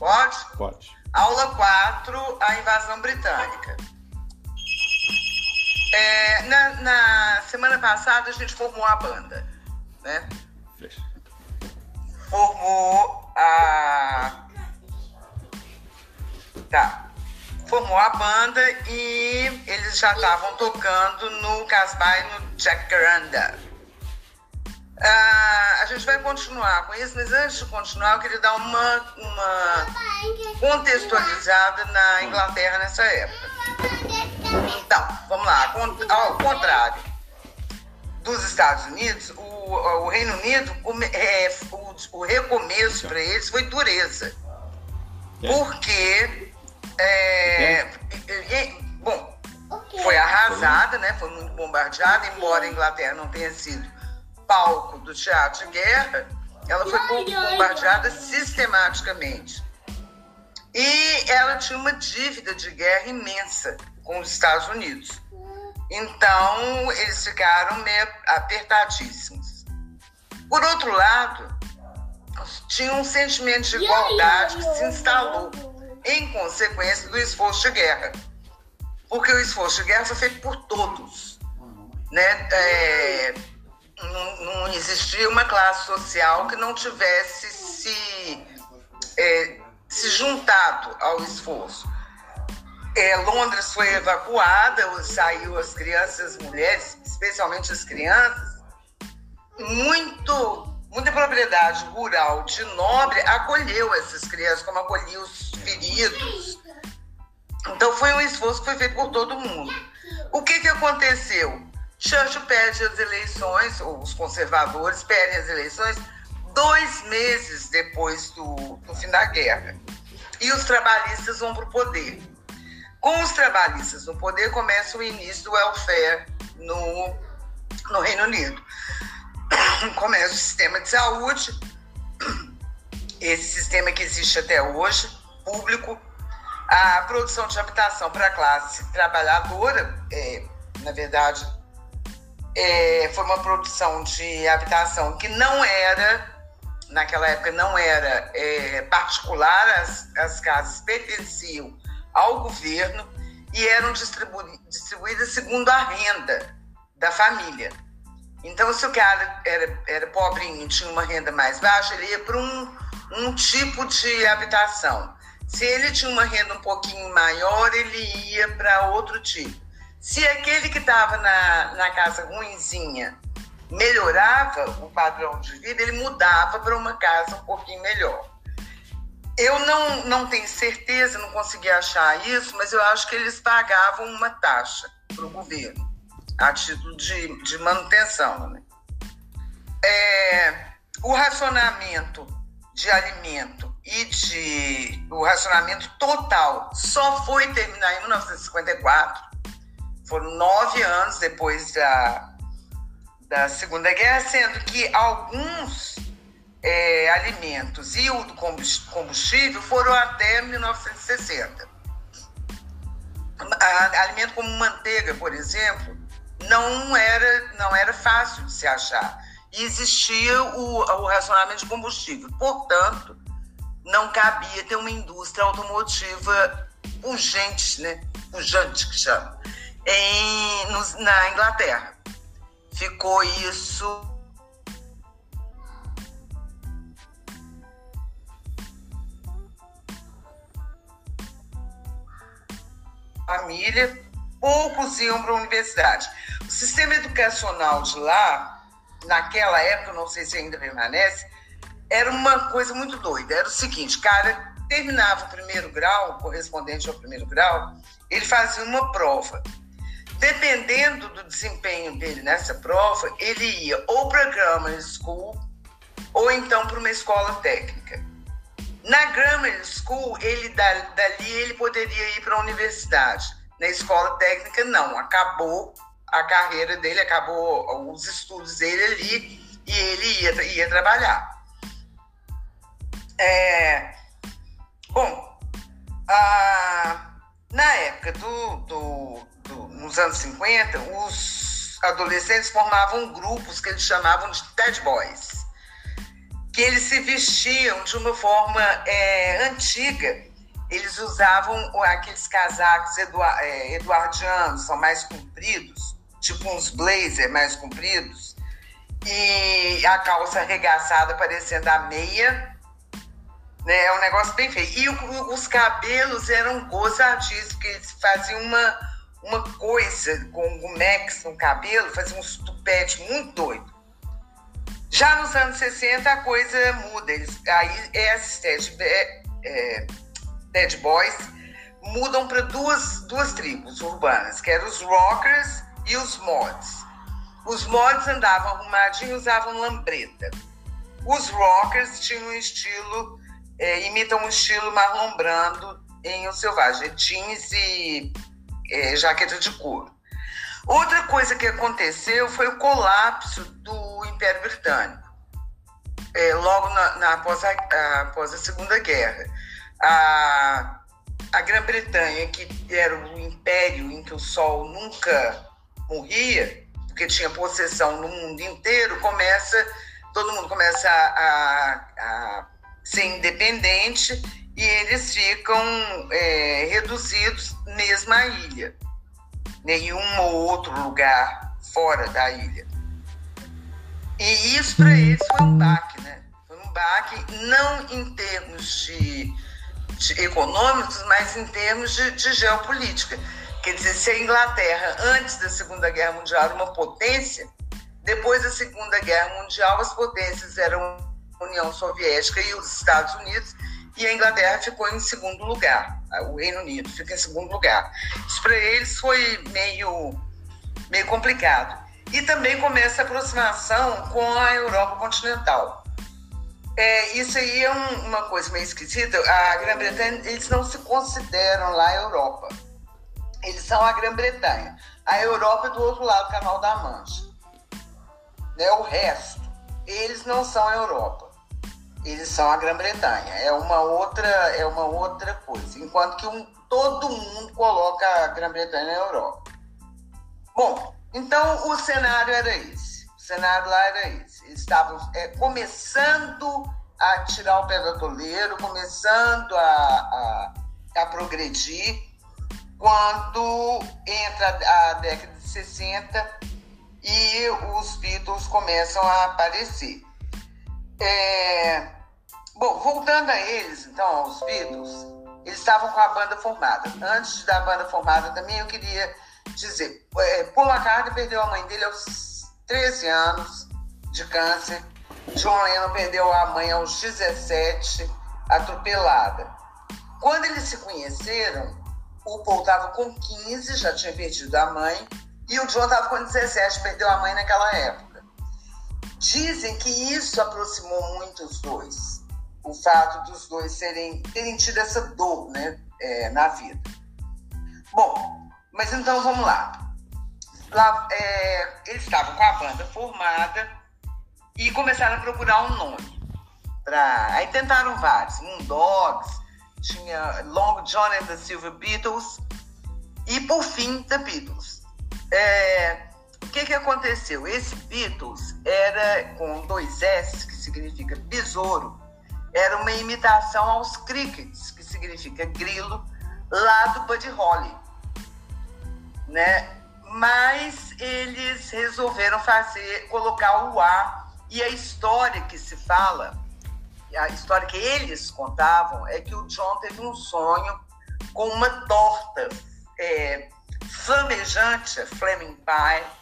Pode? Pode. Aula 4, a invasão britânica. É, na, na semana passada a gente formou a banda, né? Formou a. Tá. Formou a banda e eles já estavam tocando no Casbah e no Jacaranda. Ah, a gente vai continuar com isso, mas antes de continuar, eu queria dar uma, uma contextualizada na Inglaterra nessa época. Então, vamos lá. Ao contrário dos Estados Unidos, o, o Reino Unido, é, o, o recomeço para eles foi dureza. Porque, é, e- e- bom, foi arrasada, né? Foi muito bombardeada, embora a Inglaterra não tenha sido palco do teatro de guerra, ela foi bom- bombardeada sistematicamente. E ela tinha uma dívida de guerra imensa com os Estados Unidos. Então, eles ficaram meio apertadíssimos. Por outro lado, tinha um sentimento de igualdade que se instalou em consequência do esforço de guerra. Porque o esforço de guerra foi feito por todos. Né? É, não, não existia uma classe social que não tivesse se, é, se juntado ao esforço. É, Londres foi evacuada, saiu as crianças, as mulheres, especialmente as crianças. Muito, muita propriedade rural de nobre acolheu essas crianças, como acolhia os feridos. Então foi um esforço que foi feito por todo mundo. O que, que aconteceu? Churchill pede as eleições, ou os conservadores pedem as eleições, dois meses depois do, do fim da guerra. E os trabalhistas vão para o poder. Com os trabalhistas no poder, começa o início do welfare no, no Reino Unido. Começa o sistema de saúde, esse sistema que existe até hoje, público, a produção de habitação para a classe trabalhadora, é, na verdade, é, foi uma produção de habitação que não era, naquela época, não era é, particular, as, as casas pertenciam ao governo e eram distribu distribuídas segundo a renda da família. Então, se o cara era, era pobrinho e tinha uma renda mais baixa, ele ia para um, um tipo de habitação. Se ele tinha uma renda um pouquinho maior, ele ia para outro tipo. Se aquele que estava na, na casa ruinzinha melhorava o padrão de vida, ele mudava para uma casa um pouquinho melhor. Eu não, não tenho certeza, não consegui achar isso, mas eu acho que eles pagavam uma taxa para o governo, a título de, de manutenção. Né? É, o racionamento de alimento e de o racionamento total só foi terminar em 1954. Foram nove anos depois da, da Segunda Guerra, sendo que alguns é, alimentos e o combustível foram até 1960. A, alimento como manteiga, por exemplo, não era, não era fácil de se achar. E existia o, o racionamento de combustível. Portanto, não cabia ter uma indústria automotiva pujante, né? pujante que chama, em, no, na Inglaterra. Ficou isso família, poucos iam para a universidade. O sistema educacional de lá, naquela época, não sei se ainda permanece, era uma coisa muito doida. Era o seguinte, cara terminava o primeiro grau, correspondente ao primeiro grau, ele fazia uma prova. Dependendo do desempenho dele nessa prova, ele ia ou para Grammar School ou então para uma escola técnica. Na Grammar School, ele dali ele poderia ir para a universidade. Na escola técnica, não. Acabou a carreira dele, acabou os estudos dele ali e ele ia, ia trabalhar. É, bom, a, na época do, do, do, nos anos 50, os adolescentes formavam grupos que eles chamavam de Ted Boys. que eles se vestiam de uma forma é, antiga. Eles usavam aqueles casacos é, eduardianos, são mais compridos, tipo uns blazer mais compridos, e a calça arregaçada parecendo a meia. Né? É um negócio bem feio. E os cabelos eram gozadíssimos, porque eles faziam uma, uma coisa com o Max no cabelo, faziam uns tupete muito doido. Já nos anos 60 a coisa muda. Eles, aí esses Dead, é, é, Dead Boys mudam para duas, duas tribos urbanas, que eram os rockers e os mods. Os mods andavam arrumadinhos, usavam lambreta. Os rockers tinham um estilo, é, imitam um estilo Marlon Brando em O Selvagem, jeans e é, jaqueta de couro. Outra coisa que aconteceu foi o colapso do Império Britânico, é, logo na, na, após, a, a, após a Segunda Guerra. A, a Grã-Bretanha, que era o império em que o sol nunca morria, porque tinha possessão no mundo inteiro, começa, todo mundo começa a, a, a ser independente e eles ficam é, reduzidos mesmo à ilha nenhum ou outro lugar fora da ilha. E isso para eles foi um baque, né? Foi um baque não em termos de, de econômicos, mas em termos de, de, geopolítica. Quer dizer, se a Inglaterra, antes da Segunda Guerra Mundial, era uma potência, depois da Segunda Guerra Mundial, as potências eram a União Soviética e os Estados Unidos, e a Inglaterra ficou em segundo lugar. O Reino Unido fica em segundo lugar. Isso para eles foi meio, meio complicado. E também começa a aproximação com a Europa continental. É, isso aí é um, uma coisa meio esquisita. A Grã-Bretanha, eles não se consideram lá a Europa. Eles são a Grã-Bretanha. A Europa é do outro lado do Canal da Mancha. Né? O resto, eles não são a Europa eles são a Grã-Bretanha. É uma outra, é uma outra coisa. Enquanto que um, todo mundo coloca a Grã-Bretanha na Europa. Bom, então o cenário era esse. O cenário lá era esse. Eles estavam é, começando a tirar o pé do atoleiro, começando a, a, a progredir, quando entra a década de 60 e os Beatles começam a aparecer. É... Bom, voltando a eles, então, aos Beatles, eles estavam com a banda formada. Antes da banda formada também, eu queria dizer, é, Paul McCartney perdeu a mãe dele aos 13 anos de câncer. John Lennon perdeu a mãe aos 17, atropelada. Quando eles se conheceram, o Paul estava com 15, já tinha perdido a mãe, e o John estava com 17, perdeu a mãe naquela época. Dizem que isso aproximou muito os dois, o fato dos dois serem, terem tido essa dor né, é, na vida. Bom, mas então vamos lá. lá é, eles estavam com a banda formada e começaram a procurar um nome. Pra, aí tentaram vários, Moondogs, tinha Long John and the Silver Beatles e por fim The Beatles. É, o que, que aconteceu? Esse Beatles era com dois S, que significa besouro, era uma imitação aos crickets, que significa grilo, lá do Buddy Holly. Né? Mas eles resolveram fazer, colocar o A e a história que se fala, a história que eles contavam é que o John teve um sonho com uma torta é, flamejante, Flaming Pie,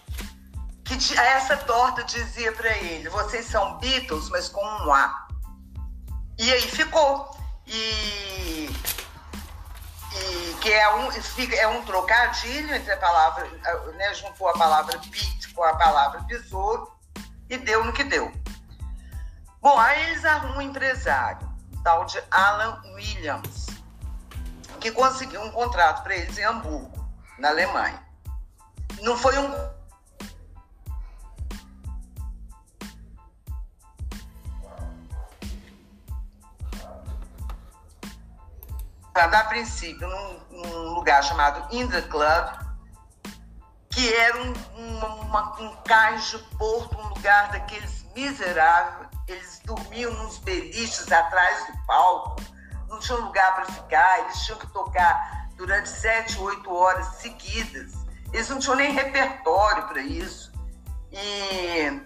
que essa torta dizia para ele: vocês são Beatles, mas com um A. E aí ficou. E, e que é um, é um trocadilho entre a palavra, né, juntou a palavra beat com a palavra besouro e deu no que deu. Bom, aí eles arrumam um empresário, tal de Alan Williams, que conseguiu um contrato para eles em Hamburgo, na Alemanha. Não foi um para dar princípio num, num, lugar chamado In the Club, que era um, uma, uma, um cais de porto, um lugar daqueles miseráveis, eles dormiam nos beliches atrás do palco, não tinham lugar para ficar, eles tinham que tocar durante sete, oito horas seguidas. Eles não tinham nem repertório para isso. E...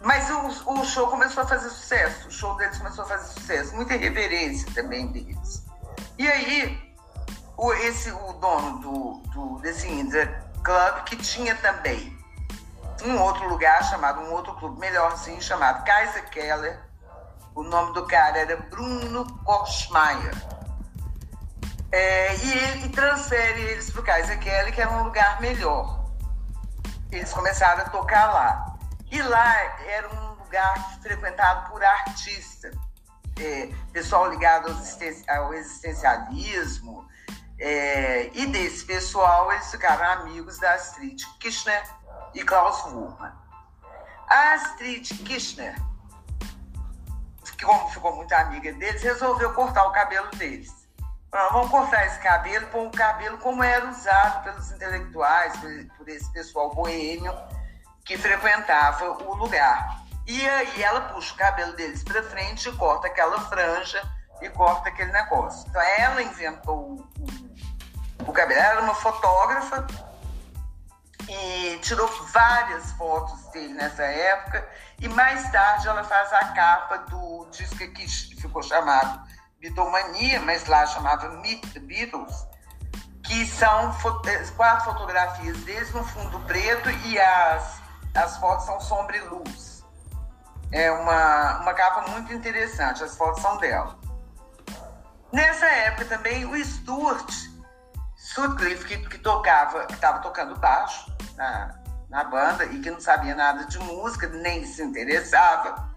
Mas o, o, show começou a fazer sucesso, o show deles começou a fazer sucesso, muita reverência também deles. E aí, o, esse, o dono do, do, desse Indra Club, que tinha também um outro lugar chamado, um outro clube melhorzinho, chamado Kaiser Keller. O nome do cara era Bruno Korschmeier. É, e ele transfere eles para o Kaiser Keller, que era um lugar melhor. Eles começaram a tocar lá. E lá era um lugar frequentado por artistas, é, pessoal ligado ao existencialismo. É, e desse pessoal, eles ficaram amigos da Astrid Kirchner e Klaus Wurman. A Astrid Kirchner, que como ficou muito amiga deles, resolveu cortar o cabelo deles. vamos cortar esse cabelo, pôr um cabelo como era usado pelos intelectuais, por esse pessoal boêmio que frequentava o lugar. E aí ela puxa o cabelo deles para frente e corta aquela franja e corta aquele negócio. Então ela inventou o, o, o cabelo. Ela era uma fotógrafa e tirou várias fotos dele nessa época. E mais tarde ela faz a capa do disco que ficou chamado Beatlemania, mas lá chamava Beatles, que são eh, quatro fotografias deles no fundo preto e as, as fotos são sombra e luz. É uma, uma capa muito interessante, as fotos são dela. Nessa época também o Stuart Sutcliffe, que, que tocava, que estava tocando baixo na, na banda e que não sabia nada de música, nem se interessava,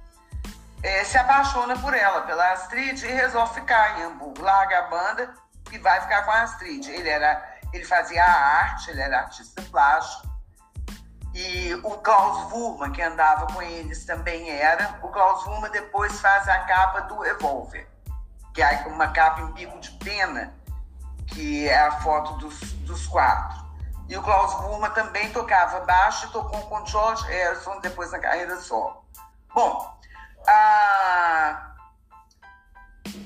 é, se apaixona por ela, pela Astrid, e resolve ficar em Hamburgo. Larga a banda e vai ficar com a Astrid. Ele, era, ele fazia arte, ele era artista plástico. E o Klaus Wurman, que andava com eles, também era. O Klaus Wurman depois faz a capa do Revolver, que é uma capa em bico de pena, que é a foto dos, dos quatro. E o Klaus Burma também tocava baixo e tocou com George Harrison depois na carreira solo. Bom, a...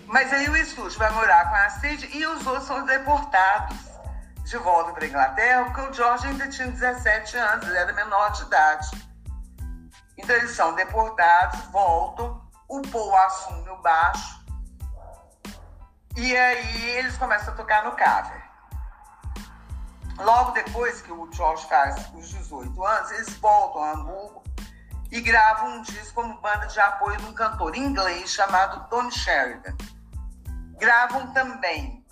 mas aí o estúdio vai morar com a Cid e os outros são deportados de volta para a Inglaterra, porque o George ainda tinha 17 anos, ele era menor de idade. Então eles são deportados, voltam, o Paul assume o baixo e aí eles começam a tocar no cover. Logo depois que o George faz os 18 anos, eles voltam a Hamburgo e gravam um disco como banda de apoio de um cantor inglês chamado Tony Sheridan. Gravam também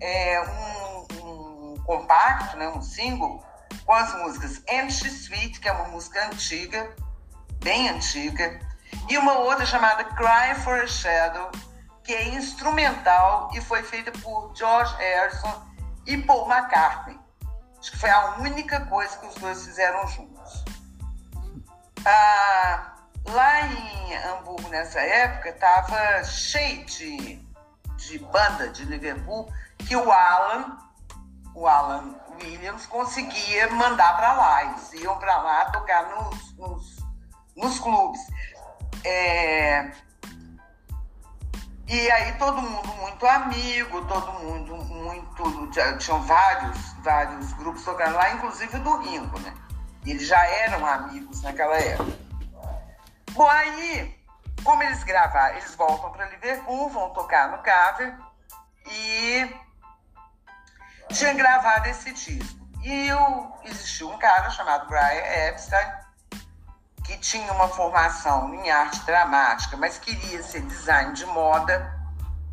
é, um, um, compacto, né, um single, com as músicas Empty Sweet, que é uma música antiga, bem antiga, e uma outra chamada Cry for a Shadow, que é instrumental e foi feita por George Harrison e Paul McCartney. Acho que foi a única coisa que os dois fizeram juntos. Ah, lá em Hamburgo, nessa época, estava cheio de, de banda de Liverpool que o Alan, o Alan Williams, conseguia mandar para lá. Eles iam para lá tocar nos, nos, nos clubes. É, e aí todo mundo muito amigo, todo mundo muito. Tinham vários, vários grupos tocando lá, inclusive do Ringo, né? Eles já eram amigos naquela época. Bom, aí, como eles gravaram, eles voltam para Liverpool, vão tocar no cover e tinha gravado esse disco. E eu, existiu um cara chamado Brian Epstein, que tinha uma formação em arte dramática, mas queria ser design de moda.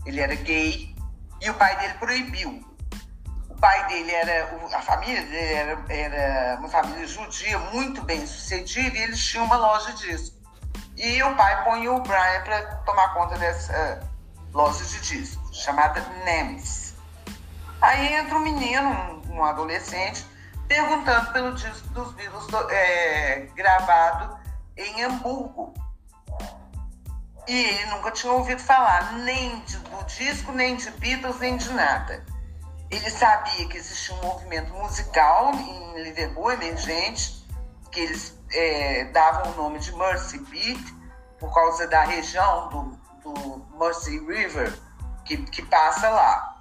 Ele era gay e o pai dele proibiu. O pai dele era, a família dele era, era uma família judia muito bem sucedida e eles tinham uma loja de disco. E o pai põe o Brian para tomar conta dessa loja de disco, chamada Nemes. Aí entra um menino, um, adolescente, perguntando pelo disco dos Beatles é, gravado em Hamburgo. E ele nunca tinha ouvido falar nem de, do disco, nem de Beatles, nem de nada. Ele sabia que existia um movimento musical em Liverpool, emergente, que eles é, davam o nome de Mercy Beat, por causa da região do, do Mercy River que, que passa lá.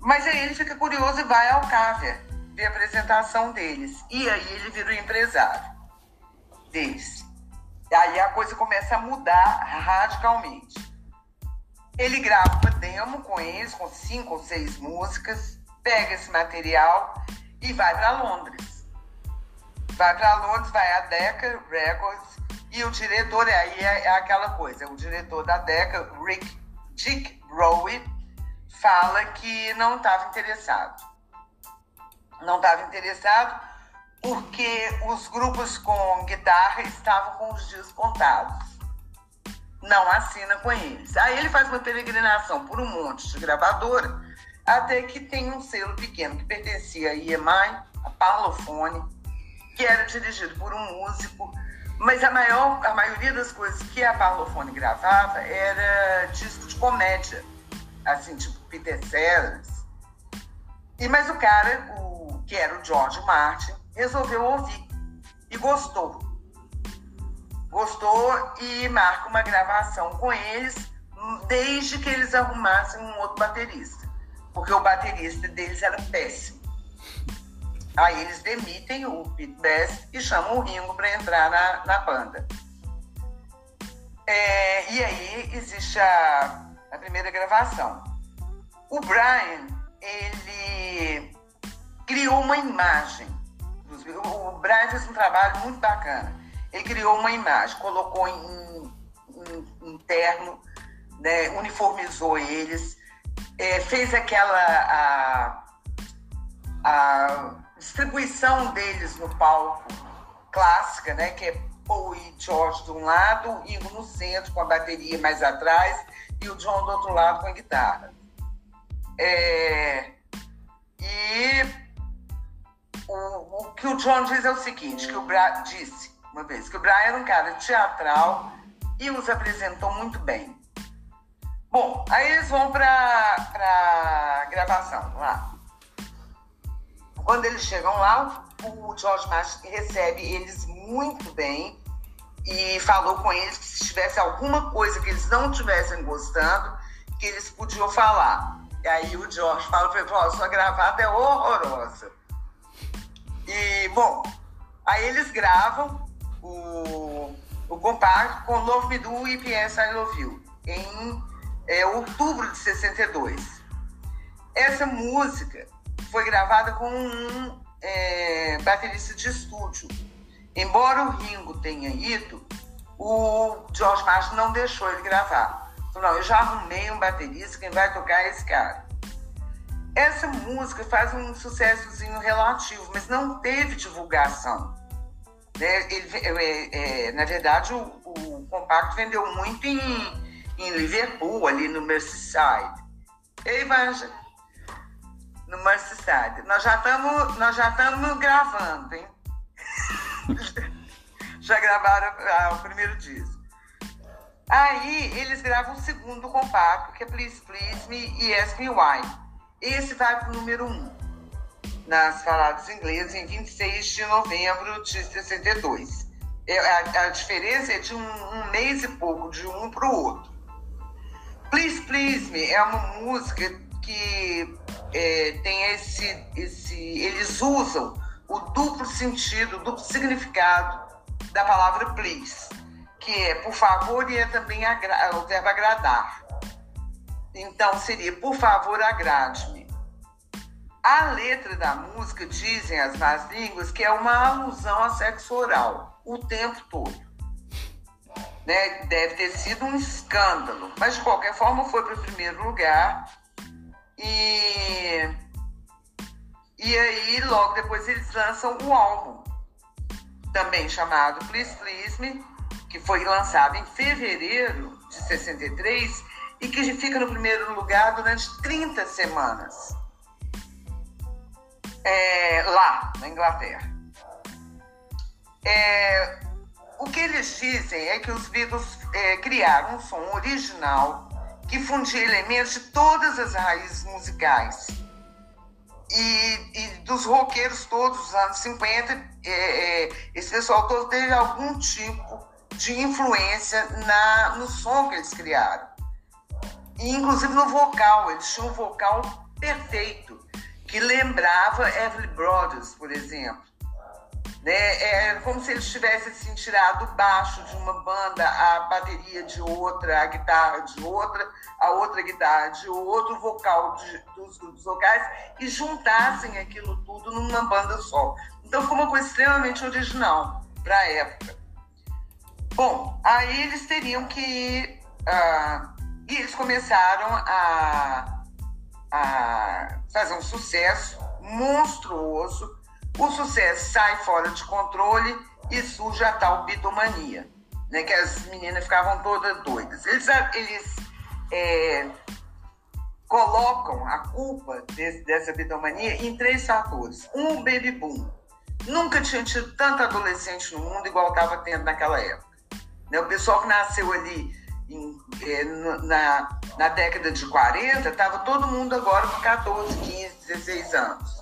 Mas aí ele fica curioso e vai ao Caver ver a apresentação deles. E aí ele vira o empresário deles. Aí a coisa começa a mudar radicalmente. Ele grava uma demo com eles, com cinco ou seis músicas, pega esse material e vai para Londres. Vai para Londres, vai a Decca Records e o diretor, aí é, é aquela coisa, o diretor da Decca, Rick Dick Rowe, fala que não estava interessado. Não estava interessado porque os grupos com guitarra estavam com os dias contados. Não assina com eles. Aí ele faz uma peregrinação por um monte de gravadora, até que tem um selo pequeno que pertencia a EMI, a Parlophone, que era dirigido por um músico, mas a, maior, a maioria das coisas que a Parlophone gravava era disco de comédia, assim, tipo Peter Sellers. E, mas o cara, o, que era o George Martin, resolveu ouvir e gostou. Gostou e marca uma gravação com eles, desde que eles arrumassem um outro baterista, porque o baterista deles era péssimo. Aí eles demitem o Pete Best e chamam o Ringo para entrar na, na banda. É, e aí existe a, a primeira gravação. O Brian, ele criou uma imagem o Brian fez um trabalho muito bacana. Ele criou uma imagem, colocou em, em, em terno, né, uniformizou eles, é, fez aquela a, a distribuição deles no palco clássica, né, que é Paul e George de um lado, Ingo no centro com a bateria mais atrás e o John do outro lado com a guitarra. É, e o, o que o John diz é o seguinte, que o Bra disse uma vez, que o Brian era um cara teatral e os apresentou muito bem. Bom, aí eles vão para a gravação lá. Quando eles chegam lá, o George Martin recebe eles muito bem e falou com eles que se tivesse alguma coisa que eles não estivessem gostando, que eles podiam falar. E aí o George fala para ele, sua gravata é horrorosa. E, bom, aí eles gravam o, o compacto com Love Me Do e PS I Love You em é, outubro de 62. Essa música foi gravada com um é, baterista de estúdio. Embora o Ringo tenha ido, o George Martin não deixou ele gravar. Falou, não, eu já arrumei um baterista, quem vai tocar é esse cara. Essa música faz um sucessozinho relativo, mas não teve divulgação. Né? Ele, é, é, na verdade, o, o, compacto vendeu muito em, em Liverpool, ali no Merseyside. Ei, Vanja, no Merseyside. Nós já estamos nós já estamos gravando, hein? já gravaram ah, o primeiro disco. Aí eles gravam o segundo compacto, que é Please Please Me e Ask Me Why. Esse vai para o número 1 um, nas faladas inglesas em 26 de novembro de 62. É, a, a diferença é de um, um, mês e pouco, de um para o outro. Please Please Me é uma música que é, tem esse, esse. Eles usam o duplo sentido, o duplo significado da palavra please, que é por favor e é também o verbo agradar. Então seria, por favor, agrade-me. A letra da música, dizem as más línguas, que é uma alusão a sexo oral o tempo todo. Né? Deve ter sido um escândalo, mas de qualquer forma foi para o primeiro lugar. E, e aí, logo depois, eles lançam o álbum, também chamado Please Please Me, que foi lançado em fevereiro de 63 e que fica no primeiro lugar durante 30 semanas é, lá na Inglaterra. É, o que eles dizem é que os Beatles é, criaram um som original que fundia elementos de todas as raízes musicais. E, e dos roqueiros todos dos anos 50, é, é, esse pessoal todo teve algum tipo de influência na, no som que eles criaram. E, inclusive no vocal, eles tinham um vocal perfeito, que lembrava Everly Brothers, por exemplo. Né? É como se eles tivessem assim, tirado o baixo de uma banda, a bateria de outra, a guitarra de outra, a outra guitarra de outro, vocal de, dos grupos vocais e juntassem aquilo tudo numa banda só. Então ficou uma coisa extremamente original para a época. Bom, aí eles teriam que. Uh, e eles começaram a, a fazer um sucesso monstruoso o sucesso sai fora de controle e surge a tal bitomania, né? Que as meninas ficavam todas doidas. Eles, eles é, colocam a culpa desse, dessa bitomania em três fatores. Um, baby boom. Nunca tinha tido tanto adolescente no mundo igual estava tendo naquela época. Né? O pessoal que nasceu ali em, é, na, na década de 40, estava todo mundo agora com 14, 15, 16 anos.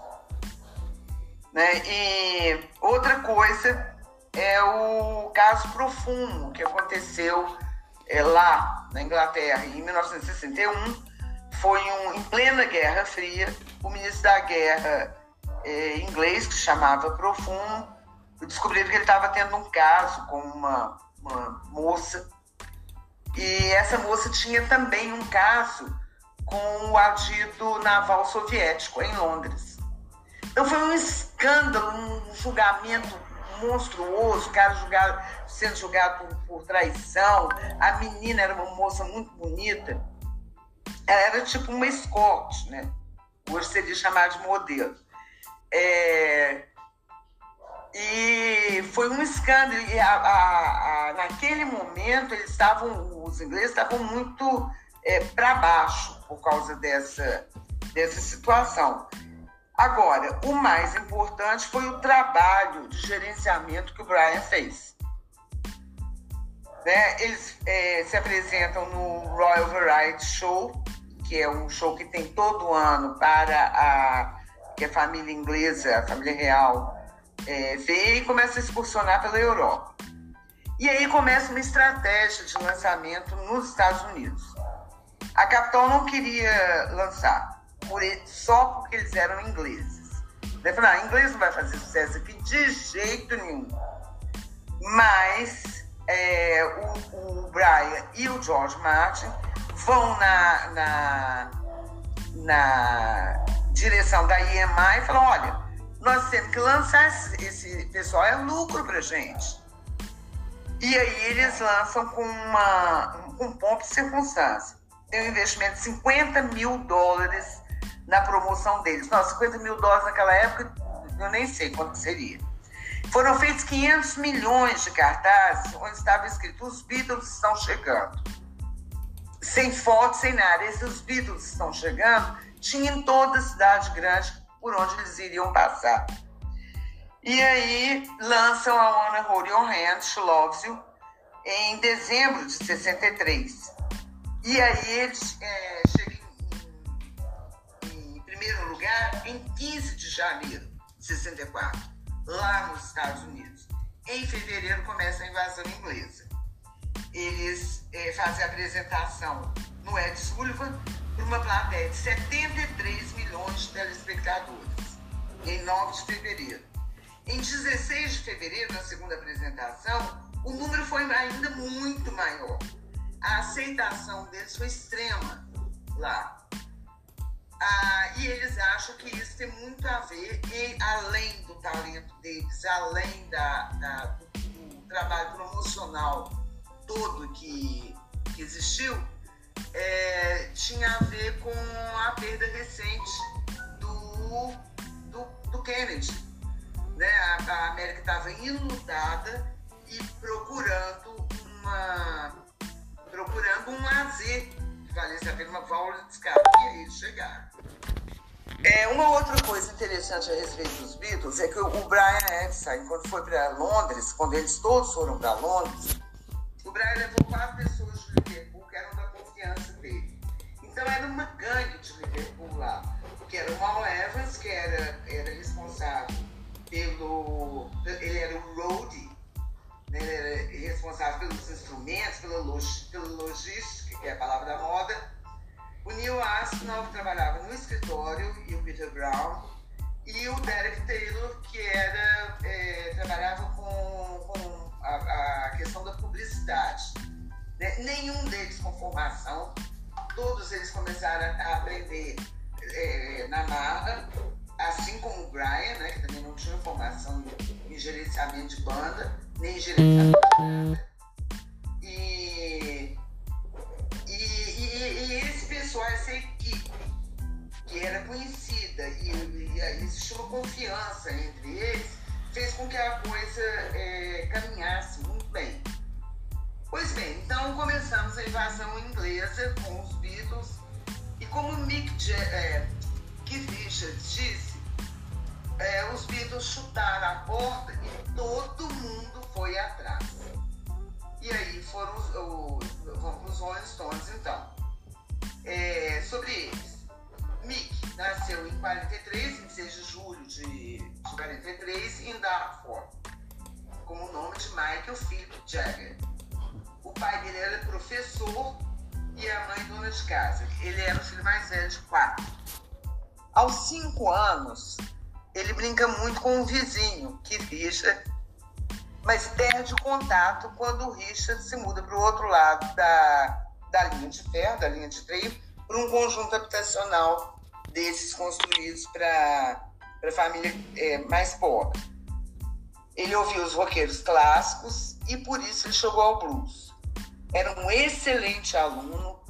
Né? E outra coisa é o caso profundo que aconteceu é, lá na Inglaterra em 1961. Foi um, em plena Guerra Fria, o ministro da Guerra é, inglês, que se chamava Profumo, descobriu que ele estava tendo um caso com uma, uma moça. E essa moça tinha também um caso com o adido naval soviético em Londres. Então foi um escândalo, um julgamento monstruoso, o cara julgado, sendo julgado por, por, traição. A menina era uma moça muito bonita. Ela era tipo uma escorte, né? Hoje seria chamada de modelo. É... E foi um escândalo. E a, a, a, naquele momento, eles estavam, os ingleses estavam muito é, para baixo por causa dessa, dessa situação. Agora, o mais importante foi o trabalho de gerenciamento que o Brian fez. Né? Eles é, se apresentam no Royal Variety Show, que é um show que tem todo ano para a, que a família inglesa, a família real, é, ver e começa a excursionar pela Europa. E aí começa uma estratégia de lançamento nos Estados Unidos. A Capitol não queria lançar, por ele, só porque eles eram ingleses. Ele falou, ah, inglês não vai fazer sucesso aqui de jeito nenhum. Mas é, o, o, Brian e o George Martin vão na, na, na direção da EMI e falam, olha, nós temos que lançar esse, esse pessoal, é lucro pra gente. E aí eles lançam com uma, um ponto de circunstância. Tem um investimento de 50 mil dólares na promoção deles. Nossa, 50 mil dólares naquela época, eu nem sei quanto seria. Foram feitos 500 milhões de cartazes onde estava escrito: os Beatles estão chegando. Sem foto, sem nada. Esses Beatles estão chegando, tinha em toda a cidade grande por onde eles iriam passar. E aí lançam a Anna Hold Your Hand, She Loves You, em dezembro de 63. E aí eles é, primeiro lugar em 15 de janeiro de 64, lá nos Estados Unidos. Em fevereiro começa a invasão inglesa. Eles é, fazem a apresentação no Ed Sullivan para uma plateia de 73 milhões de telespectadores, em 9 de fevereiro. Em 16 de fevereiro, na segunda apresentação, o número foi ainda muito maior. A aceitação deles foi extrema lá. Ah, e eles acham que isso tem muito a ver, em, além do talento deles, além da, da do, do, trabalho promocional todo que, que existiu, é, tinha a ver com a perda recente do, do, do Kennedy. Né? A, a América estava enlutada e procurando uma procurando um lazer pena uma válvula de. E aí eles chegaram. É, uma outra coisa interessante a respeito dos Beatles é que o Brian Epstein, quando foi para Londres, quando eles todos foram para Londres, o Brian levou quatro pessoas de Liverpool que eram da confiança dele. Então era uma gangue de Liverpool lá, que era o Mal Evans, que era, era responsável pelo. Ele era o roadie, né? responsável pelos instrumentos, pela, log, pela logística, que é a palavra da moda. O Neil Aspinall trabalhava no escritório e o Peter Brown. E o Derek Taylor, que era, é, trabalhava com, com a, a, questão da publicidade. Né? Nenhum deles com formação. Todos eles começaram a aprender é, na marra, assim como o Brian, né, que também não tinha formação em gerenciamento de banda, nem em Richard se muda para o outro lado da, da linha de ferro, da linha de trem, para um conjunto habitacional desses construídos para a família é, mais pobre. Ele ouviu os roqueiros clássicos e por isso ele chegou ao blues. Era um excelente aluno,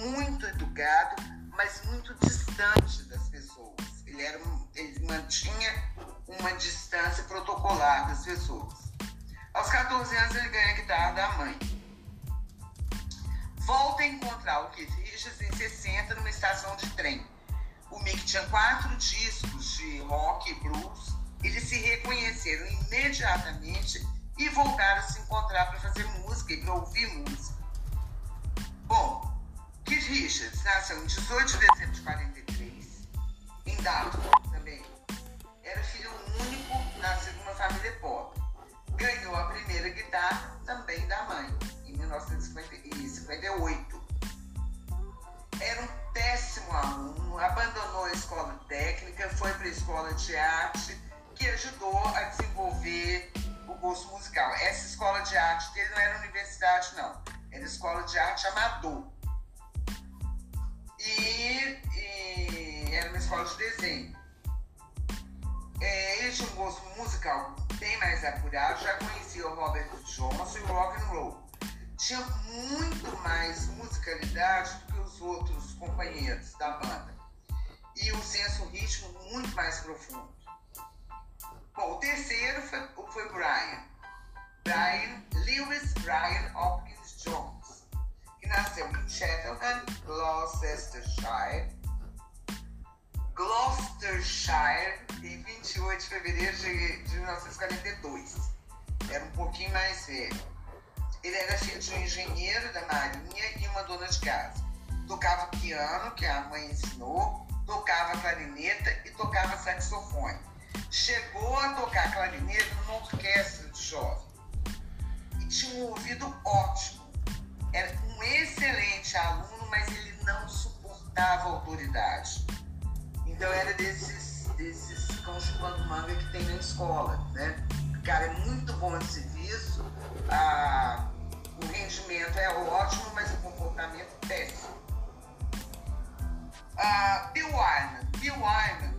muito educado, mas muito distante das pessoas. Ele, era, ele mantinha uma distância protocolar das pessoas. Aos 14 anos, ele ganha a guitarra da mãe. Volta a encontrar o Keith Richards em 60 numa estação de trem. O Mick tinha quatro discos de rock e blues. Eles se reconheceram imediatamente e voltaram a se encontrar para fazer música e para ouvir música. Bom, Keith Richards nasceu em 18 de dezembro de 43, em Dartmouth também. Era filho único, nascido numa família pobre. Primeira guitarra também da mãe, em 1958. Era um péssimo aluno, abandonou a escola técnica, foi para a escola de arte, que ajudou a desenvolver o gosto musical. Essa escola de arte dele não era universidade, não. Era escola de arte amador. E, e era uma escola de desenho. É, ele tinha um gosto musical bem mais apurado, já conhecia o Robert Johnson e o rock and roll. Tinha muito mais musicalidade do que os outros companheiros da banda. E um senso ritmo muito mais profundo. Bom, o terceiro foi, foi Brian. Brian, Lewis Brian Hopkins Jones, que nasceu em Cheltenham, Gloucestershire. Gloucestershire, em 28 de fevereiro de, de 1942. Era um pouquinho mais velho. Ele era filho de um engenheiro da marinha e uma dona de casa. Tocava piano, que a mãe ensinou, tocava clarineta e tocava saxofone chegou a tocar clarinete numa orquestra de jovem e tinha um ouvido ótimo. Era um excelente aluno, mas ele não suportava autoridade. Então era desses, desses cão chupando manga que tem na escola, né? Cara é muito bom de serviço, a, o rendimento é ótimo, mas o comportamento é péssimo. Ah, Bill Wyman. Bill Wyman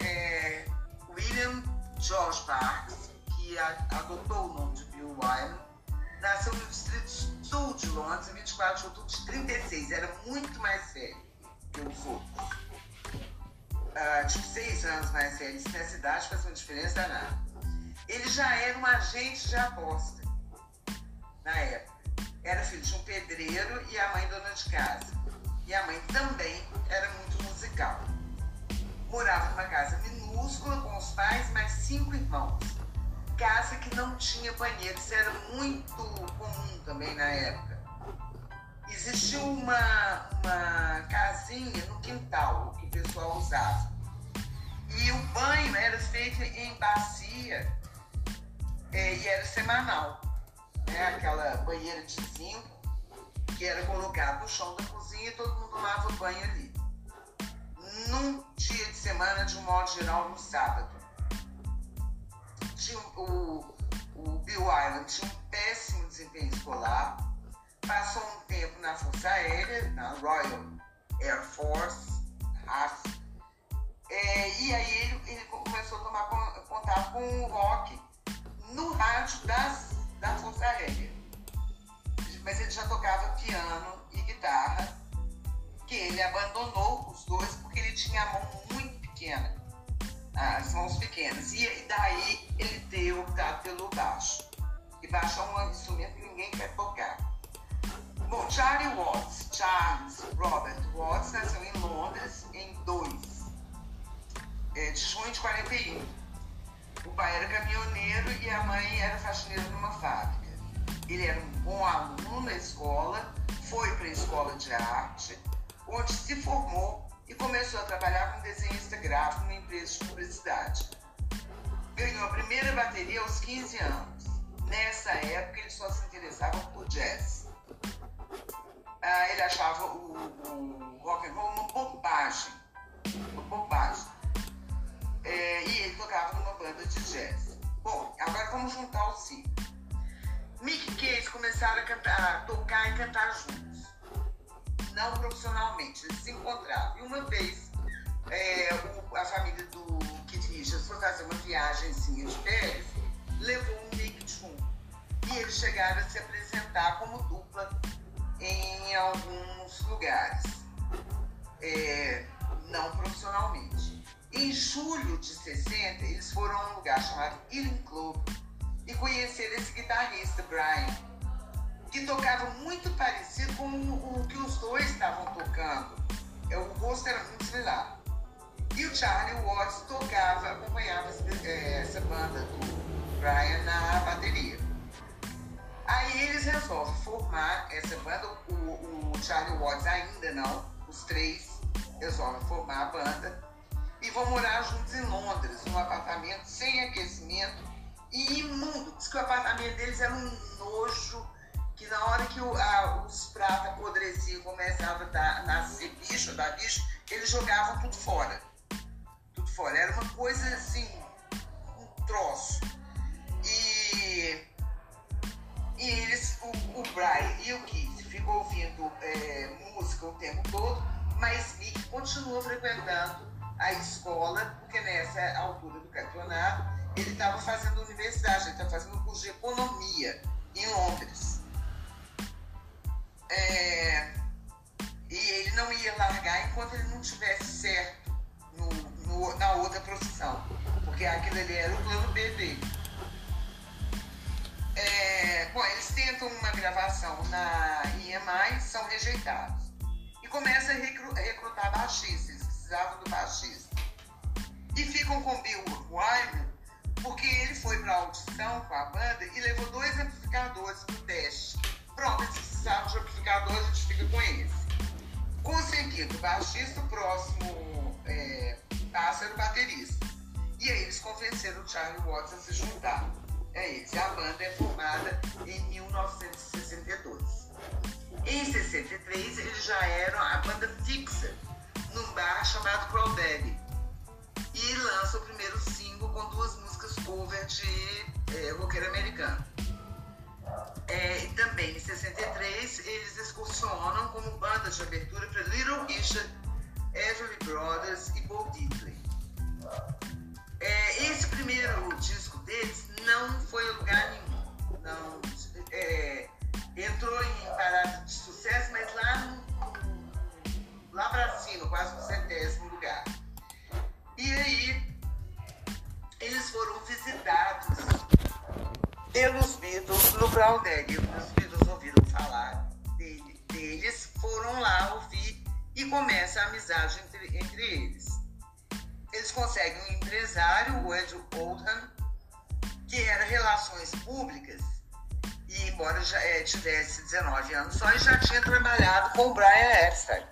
é, William George Parks, que adotou o nome de Bill Wyman, nasceu no Distrito Sul de Londres em 24 de outubro de 36. Era muito mais velho que os outros. Uh, tipo, seis anos mais velho. Isso na cidade faz uma diferença danada. Ele já era um agente de aposta na época. Era filho de um pedreiro e a mãe dona de casa. E a mãe também era muito musical. Morava numa casa minúscula com os pais, mais cinco irmãos. Casa que não tinha banheiro, isso era muito comum também na época. Existia uma, uma casinha no quintal que o pessoal usava. E o banho era feito em bacia é, e era semanal. né, aquela banheira de zinco, que era colocado no chão da cozinha e todo mundo tomava banho ali. Num dia de semana, de um modo geral, no sábado. Tinha o, o Bill Island tinha um péssimo desempenho escolar, passou um tempo na Força Aérea, na Royal Air Force, é, e aí ele, ele, começou a tomar contato com o rock no rádio das, da Força Aérea. Mas ele já tocava piano e guitarra, que ele abandonou os dois porque ele tinha a mão muito pequena, as mãos pequenas. E daí ele ter optado pelo baixo. E baixo é um instrumento que ninguém quer tocar. Bom, Charlie Watts, Charles Robert Watts, nasceu em Londres em 2 é, de junho de 41. O pai era caminhoneiro e a mãe era faxineira numa fábrica. Ele era um bom aluno na escola, foi para a escola de arte, onde se formou e começou a trabalhar como desenhista gráfico numa empresa de publicidade. Ganhou a primeira bateria aos 15 anos. Nessa época, ele só se interessava por jazz. Ah, ele achava o, o rock and roll uma bobagem. Uma bobagem. É, e ele tocava numa banda de jazz. Bom, agora vamos juntar o cinco. Mick e Case começaram a, cantar, a tocar e cantar juntos. Não profissionalmente, eles se encontravam. E uma vez, é, o, a família do Kit Richards foi fazer uma viagemzinha de férias, levou o Mick junto. E eles chegaram a se apresentar como dupla em alguns lugares. É, não profissionalmente. Em julho de 60, eles foram a um lugar chamado Ealing Club e conheceram esse guitarrista, Brian, que tocava muito parecido com o, que os dois estavam tocando. É, o rosto era muito similar. E o Charlie Watts tocava, acompanhava é, essa banda do Brian na bateria. Aí eles resolvem formar essa banda, o, o Charlie Watts ainda não, os três resolvem formar a banda e vão morar juntos em Londres, num apartamento sem aquecimento e imundo. Diz que o apartamento deles era um nojo, que na hora que o, a, os pratos apodreciam começavam a nascer bicho, dar bicho, eles jogavam tudo fora. Tudo fora. Era uma coisa assim, um troço. E, e eles, o, o Brian e o Keith ficam ouvindo é, música o tempo todo, mas Mick continua frequentando a escola, porque nessa altura do campeonato ele estava fazendo universidade, ele estava fazendo um curso de economia em Londres. É, e ele não ia largar enquanto ele não tivesse certo no, no, na outra profissão, porque aquilo ali era o plano B dele. É, bom, eles tentam uma gravação na EMI, são rejeitados. E começa a recrutar baixistas precisavam do baixista. E ficam com Bill Wyman porque ele foi para a audição com a banda e levou dois amplificadores para o teste. Pronto, eles precisavam de amplificador, a gente fica com esse. Conseguido, baixista, o próximo é, pássaro, baterista. E aí eles convenceram o Charlie Watts a se juntar. É isso. A banda é formada em 1962. Em 63, eles já eram a banda fixa num bar chamado Crawdaddy. E lança o primeiro single com duas músicas cover de é, roqueiro americano. É, e também em 63 eles excursionam como banda de abertura para Little Richard, Everly Brothers e Bo Diddley. É, esse primeiro disco deles não foi a lugar nenhum. Não, é, entrou em parada de sucesso, mas lá no lá para cima, quase no centésimo lugar. E aí, eles foram visitados pelos Beatles no Brown Bag. Os Beatles ouviram falar dele, deles, foram lá ouvir e começa a amizade entre, entre eles. Eles conseguem um empresário, o Ed Oldham, que era relações públicas, e embora já é, tivesse 19 anos só, já tinha trabalhado com o Brian Epstein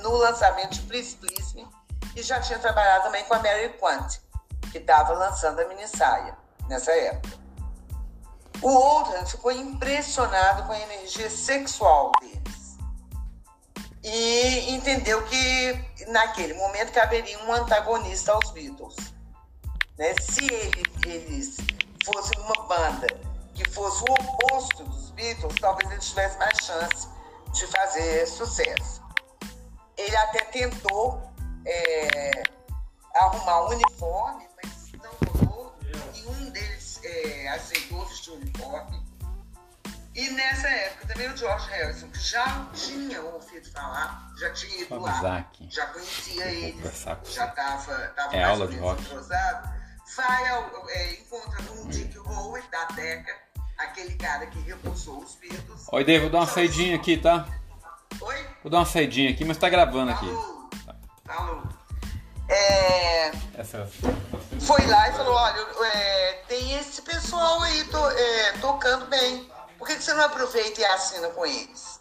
no lançamento de Please Please Me e já tinha trabalhado também com a Mary Quant, que estava lançando a mini saia nessa época. O Oldham ficou impressionado com a energia sexual deles e entendeu que naquele momento caberia um antagonista aos Beatles. Né? Se ele, eles fossem uma banda que fosse o oposto dos Beatles, talvez eles tivessem mais chance de fazer sucesso. Ele até tentou é, arrumar um uniforme, mas não rolou. E um deles é, aceitou vestir o uniforme. E nessa época também o George Harrison, que já tinha ouvido falar, já tinha ido lá, já conhecia ele, já estava é aula de rock. entrosado, vai ao, é, encontra um Dick Howard da Deca, aquele cara que repulsou os Beatles. Oi, Dave, vou dar uma saidinha aqui, tá? Oi? Vou dar uma saidinha aqui, mas tá gravando aqui. Falou. É... Essa... Foi lá e falou, olha, é, tem esse pessoal aí to, é, tocando bem. Por que, que você não aproveita e assina com eles?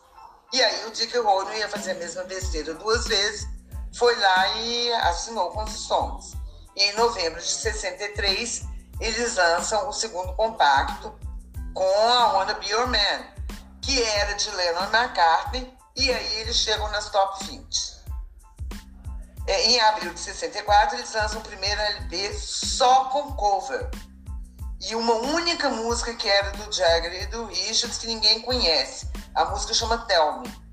E aí o Dick Rowe não ia fazer a mesma besteira duas vezes. Foi lá e assinou com os Stones. E em novembro de 63, eles lançam o segundo compacto com a Wanna Be Your Man, que era de Lennon McCartney, e aí eles chegam nas top 20. É, em abril de 64, eles lançam o primeiro LP só com cover. E uma única música que era do Jagger e do Richards que ninguém conhece. A música chama Tell Me.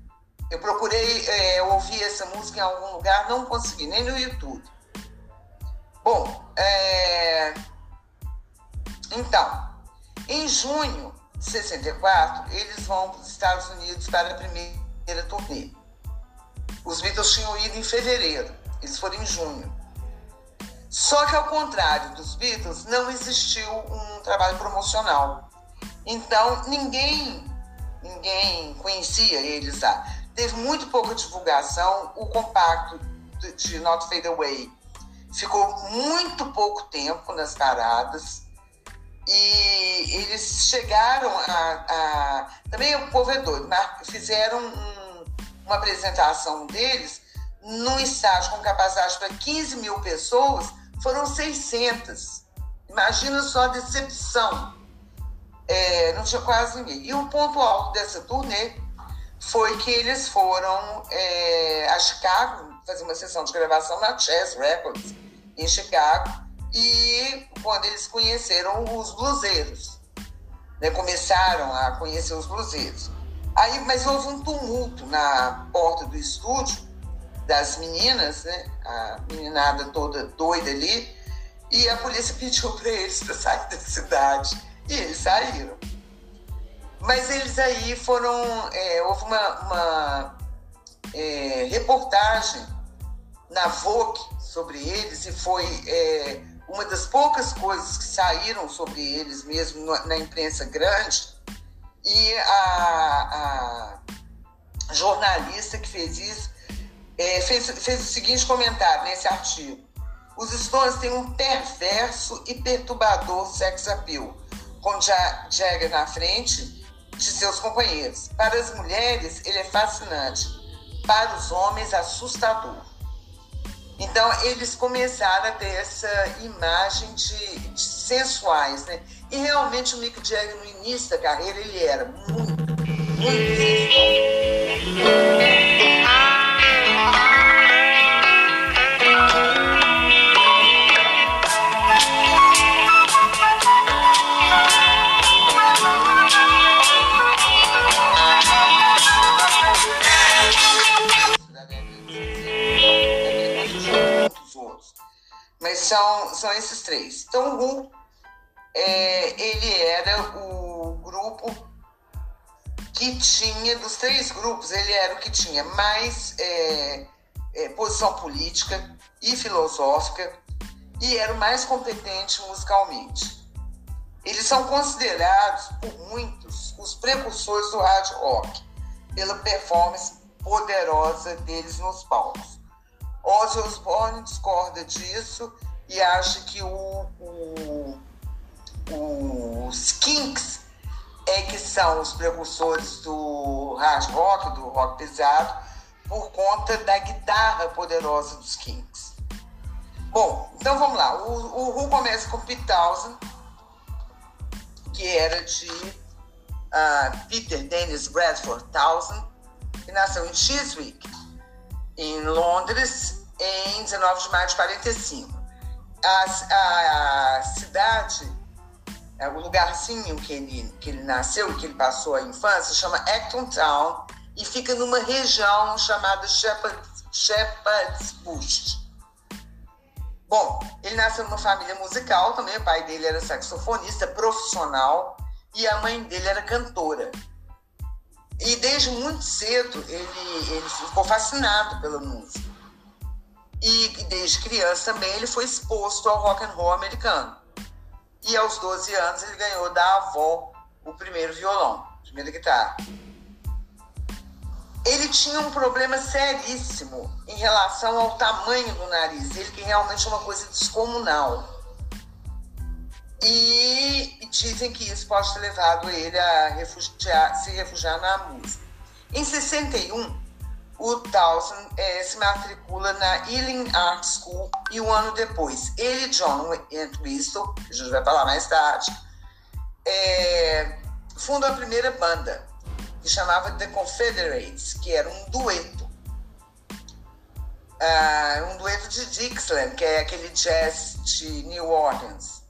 Eu procurei é, ouvir essa música em algum lugar, não consegui, nem no YouTube. Bom, é... então, em junho de 64, eles vão para os Estados Unidos para a primeira turnê. Os Beatles tinham ido em fevereiro, eles foram em junho. Só que, ao contrário dos Beatles, não existiu um trabalho promocional. Então, ninguém, ninguém conhecia eles lá. Teve muito pouca divulgação. O compacto de Not Fade Away ficou muito pouco tempo nas paradas e eles chegaram a. a também o povo é doido, fizeram um, uma apresentação deles num estádio com capacidade para 15 mil pessoas, foram 600. Imagina só a decepção. É, não tinha quase ninguém. E o ponto alto dessa turnê foi que eles foram é, a Chicago fazer uma sessão de gravação na Chess Records, em Chicago e quando eles conheceram os bluseiros, né, começaram a conhecer os bluseiros. Aí, mas houve um tumulto na porta do estúdio das meninas, né, a meninada toda doida ali, e a polícia pediu para eles para sair da cidade e eles saíram. Mas eles aí foram, é, houve uma, uma é, reportagem na Vogue sobre eles e foi é, uma das poucas coisas que saíram sobre eles mesmo na imprensa grande, e a, a jornalista que fez isso é, fez, fez o seguinte comentário nesse artigo. Os Stones têm um perverso e perturbador sex appeal, com Jagger na frente de seus companheiros. Para as mulheres, ele é fascinante. Para os homens, assustador. Então, eles começaram a ter essa imagem de, de sensuais, né? E realmente o Mick Jagger, no início da carreira, ele era muito, muito sensual. São, são esses três. Então, Who, é, ele era o grupo que tinha, dos três grupos, ele era o que tinha mais é, é, posição política e filosófica e era o mais competente musicalmente. Eles são considerados por muitos os precursores do hard rock, pela performance poderosa deles nos palcos. Ozzy Osbourne discorda disso e acha que o, o, os Kinks é que são os precursores do hard rock, do rock pesado, por conta da guitarra poderosa dos Kinks. Bom, então vamos lá. O, o Who começa com Pete Townsend, que era de uh, Peter Dennis Bradford Townsend, que nasceu em Chiswick, em Londres, em 19 de maio de 45. A, a, cidade, é, o lugarzinho que ele, que ele nasceu que ele passou a infância, chama Acton Town e fica numa região chamada Shepherd's Bush. Bom, ele nasceu numa família musical também, o pai dele era saxofonista profissional e a mãe dele era cantora. E desde muito cedo ele, ele ficou fascinado pela música. E desde criança também ele foi exposto ao rock and roll americano. E aos 12 anos ele ganhou da avó o primeiro violão, a primeira guitarra ele tinha um problema seríssimo em relação ao tamanho do nariz, ele que realmente é uma coisa descomunal. E, dizem que isso pode ter levado ele a refugiar, se refugiar na música. Em 61, o Dawson é, se matricula na Ealing Art School e um ano depois, ele e John Entwistle, a gente vai falar mais tarde, é, a primeira banda, que chamava The Confederates, que era um dueto. Uh, um dueto de Dixieland, que é aquele jazz de New Orleans.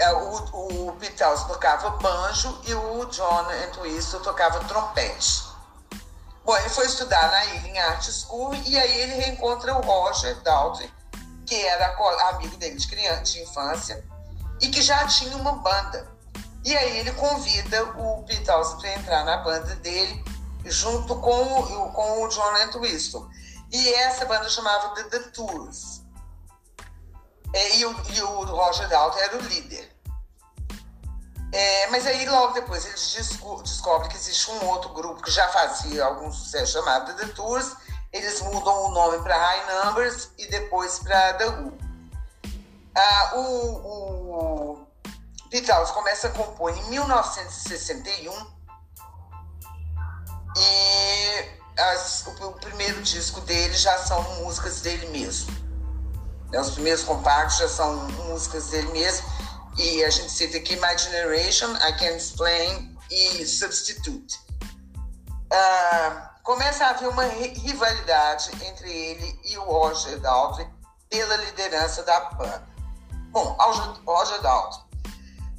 Uh, o, o Pete tocava banjo e o John Entwistle tocava trompete. Bom, ele foi estudar na Ealing Art School e aí ele reencontra o Roger Daltrey, que era amigo dele de criança, de infância, e que já tinha uma banda. E aí ele convida o Pete para entrar na banda dele, junto com o, com o John Entwistle. E essa banda chamava The, The Tours. É, e, o, e o Roger Dalton era o líder. É, mas aí logo depois eles desco descobrem que existe um outro grupo que já fazia algum sucesso chamado The Tours. Eles mudam o nome para High Numbers e depois para The Who. Ah, o, o começa a compor em 1961 e as, o, o, primeiro disco dele já são músicas dele mesmo. Né? Os primeiros compactos já são músicas dele mesmo. E a gente cita aqui My Generation, I Can't Explain e Substitute. Uh, começa a haver uma rivalidade entre ele e o Roger Daltrey pela liderança da banda. Bom, Roger Daltrey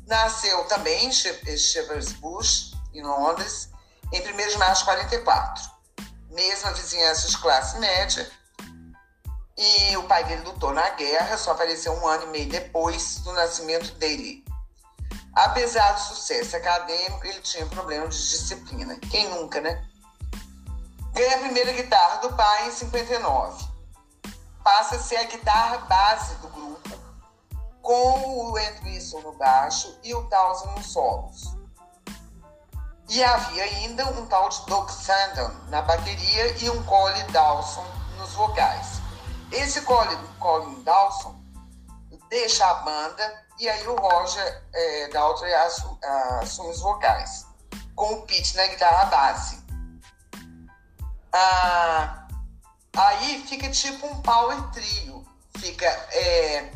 Nasceu também em Shepherd's Bush, em Londres, em 1 de março de 44. Mesma vizinhança de classe média. E o pai dele lutou na guerra, só apareceu um ano e meio depois do nascimento dele. Apesar do sucesso acadêmico, ele tinha problema de disciplina. Quem nunca, né? Ganha a primeira guitarra do pai em 59. Passa a ser a guitarra base do grupo com o Entwistle no baixo e o Townsend nos solos. E havia ainda um tal de Doug Sandon na bateria e um Colin Dawson nos vocais. Esse Colin, Colin Dawson deixa a banda e aí o Roger é, Daltrey assume, assume os vocais, com o Pete na guitarra base. Ah, aí fica tipo um power trio. Fica é,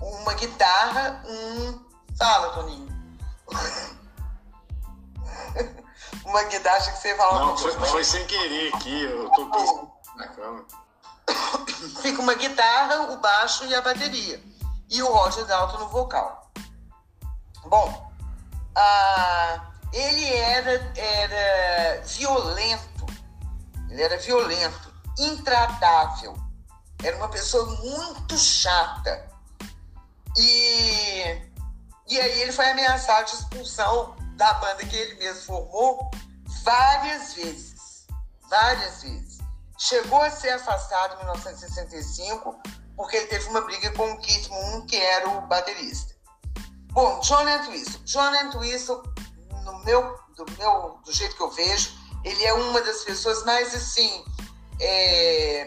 uma guitarra, um. Fala, Toninho. uma guitarra, acho que você fala Não, foi, foi, sem querer aqui, eu tô pensando na cama. Fica uma guitarra, o baixo e a bateria. E o Roger Dalton no vocal. Bom, ah, ele era, era violento. Ele era violento, intratável. Era uma pessoa muito chata. E, e aí ele foi ameaçado de expulsão da banda que ele mesmo formou várias vezes. Várias vezes. Chegou a ser afastado em 1965 porque ele teve uma briga com o Keith Moon, que era o baterista. Bom, John Entwistle. John Entwistle, no meu, do, meu, do jeito que eu vejo, ele é uma das pessoas mais assim. É,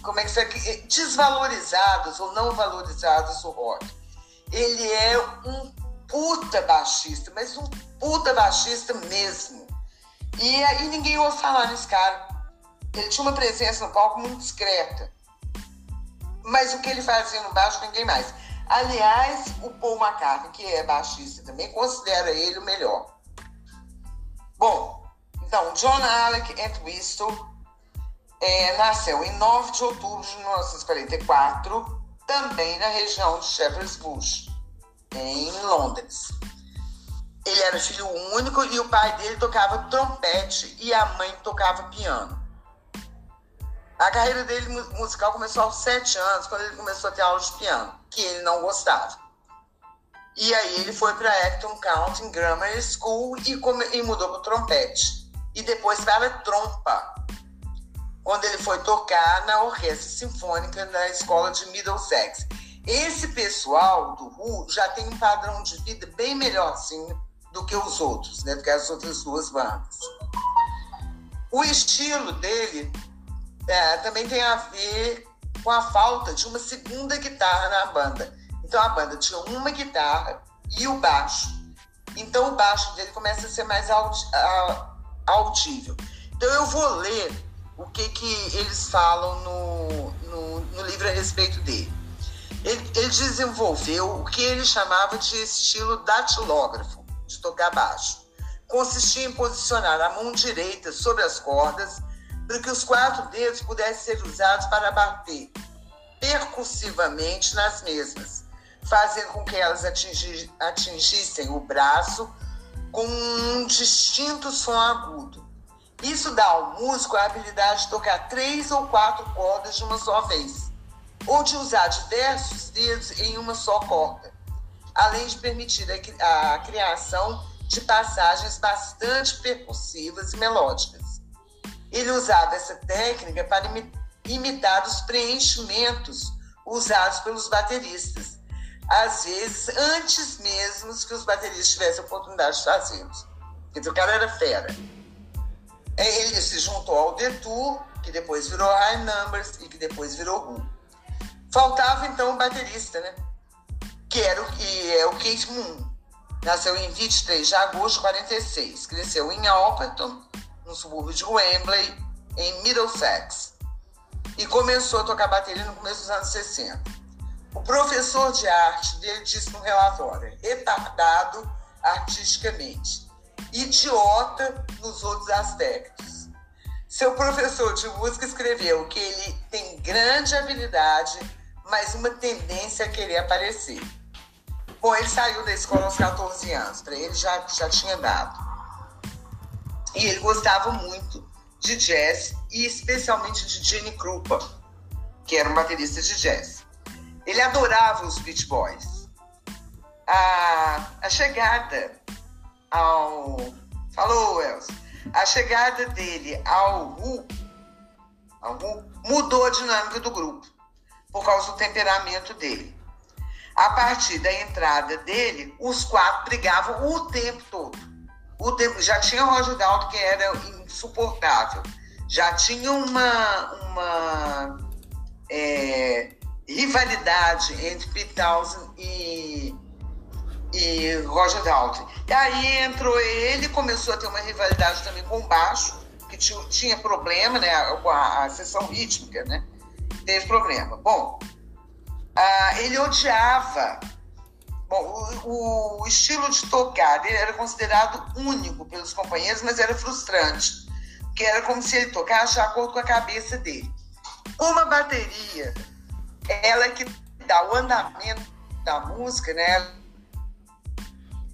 como é que se é, desvalorizados ou não valorizados o rock. Ele é um puta baixista, mas um puta baixista mesmo. E, e ninguém ouve falar nesse cara. Ele tinha uma presença no palco muito discreta. Mas o que ele fazia no baixo, ninguém mais. Aliás, o Paul McCartney, que é baixista também, considera ele o melhor. Bom, então, John Alec Entwistle é, nasceu em 9 de outubro de 1944, também na região de Shepherd's Bush, em Londres. Ele era filho único e o pai dele tocava trompete e a mãe tocava piano. A carreira dele musical começou aos sete anos, quando ele começou a ter aula de piano, que ele não gostava. E aí ele foi para Acton County Grammar School e, e mudou para trompete. E depois para a trompa, quando ele foi tocar na Orquestra Sinfônica da Escola de Middlesex. Esse pessoal do Who já tem um padrão de vida bem melhorzinho do que os outros, né? Do que as outras duas bandas. O estilo dele é, também tem a ver com a falta de uma segunda guitarra na banda. Então a banda tinha uma guitarra e o baixo. Então o baixo dele começa a ser mais autível. Então eu vou ler o que, que eles falam no, no, no livro a respeito dele. Ele, ele, desenvolveu o que ele chamava de estilo datilógrafo, de tocar baixo. Consistia em posicionar a mão direita sobre as cordas para que os quatro dedos pudessem ser usados para bater percussivamente nas mesmas, fazendo com que elas atingissem o braço com um distinto som agudo. Isso dá ao músico a habilidade de tocar três ou quatro cordas de uma só vez, ou de usar diversos dedos em uma só corda, além de permitir a criação de passagens bastante percussivas e melódicas. Ele usava essa técnica para imitar os preenchimentos usados pelos bateristas, às vezes antes mesmo que os bateristas tivessem a oportunidade de fazê-los. Quer o cara era fera. É, ele se juntou ao Detour, que depois virou High Numbers e que depois virou Who. Faltava então o baterista, né? Que era o que é o Kate Moon. Nasceu em 23 de agosto de 46. Cresceu em Alperton no subúrbio de Wembley, em Middlesex, e começou a tocar bateria no começo dos anos 60. O professor de arte dele disse no relatório: retardado artisticamente, idiota nos outros aspectos. Seu professor de música escreveu que ele tem grande habilidade, mas uma tendência a querer aparecer. Bom, ele saiu da escola aos 14 anos, para ele já, já tinha dado. E ele gostava muito de jazz e especialmente de Gene Krupa, que era um baterista de jazz. Ele adorava os Beach Boys. A, a chegada ao. Falou, Elcio. A chegada dele ao Who, ao Who mudou a dinâmica do grupo por causa do temperamento dele. A partir da entrada dele, os quatro brigavam o tempo todo o já tinha o Roger Dalton que era insuportável, já tinha uma, uma é, rivalidade entre Pete Townsend e, e Roger Dalton. E aí entrou ele, começou a ter uma rivalidade também com o baixo, que tinha, tinha problema, né, com a, a sessão rítmica, né, teve problema. Bom, ah, ele odiava Bom, o, o, estilo de tocar dele era considerado único pelos companheiros, mas era frustrante, porque era como se ele tocasse de acordo com a cabeça dele. Uma bateria, ela é que dá o andamento da música, né?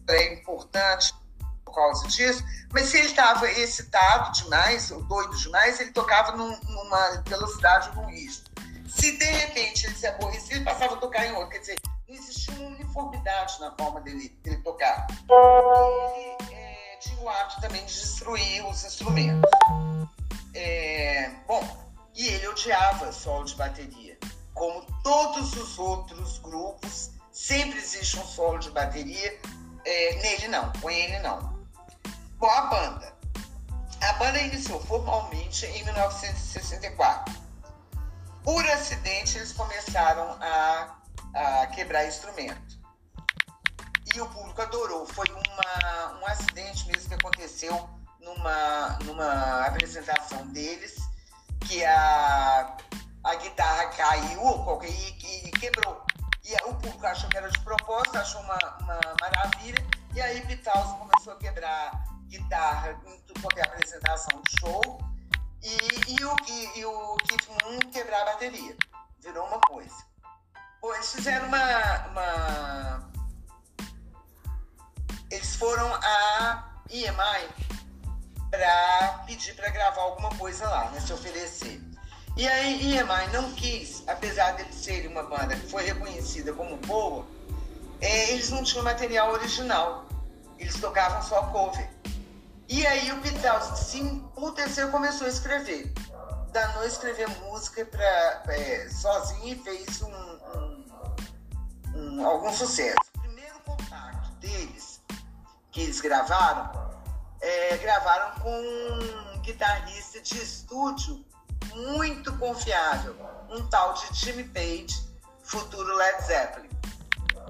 É importante por causa disso, mas se ele estava excitado demais, ou doido demais, ele tocava num, numa velocidade, num ritmo. Se de repente ele se aborrecia, ele passava a tocar em outro. Quer dizer, existia uma uniformidade na forma dele, dele tocar. Ele é, tinha o hábito também de destruir os instrumentos. É, bom, e ele odiava solo de bateria. Como todos os outros grupos, sempre existe um solo de bateria. É, nele não, com ele não. Bom, a banda. A banda iniciou formalmente em 1964. Por acidente, eles começaram a a quebrar instrumento. E o público adorou. Foi uma, um acidente mesmo que aconteceu numa, numa apresentação deles, que a, a guitarra caiu e, e quebrou. E o público achou que era de propósito, achou uma, uma maravilha. E aí Beatles começou a quebrar guitarra em é apresentação de show. E, e, o, e, e o Keith Moon quebrar a bateria. Virou uma coisa. Bom, eles fizeram uma, uma... Eles foram a EMI para pedir para gravar alguma coisa lá, né, se oferecer. E aí EMI não quis, apesar de serem uma banda que foi reconhecida como boa, é, eles não tinham material original. Eles tocavam só cover. E aí o Pital se emputeceu começou a escrever. Danou a escrever música pra, é, sozinho e fez um, um, um, algum sucesso. O primeiro contato deles, que eles gravaram, é, gravaram com um guitarrista de estúdio muito confiável, um tal de Jimmy Page, futuro Led Zeppelin.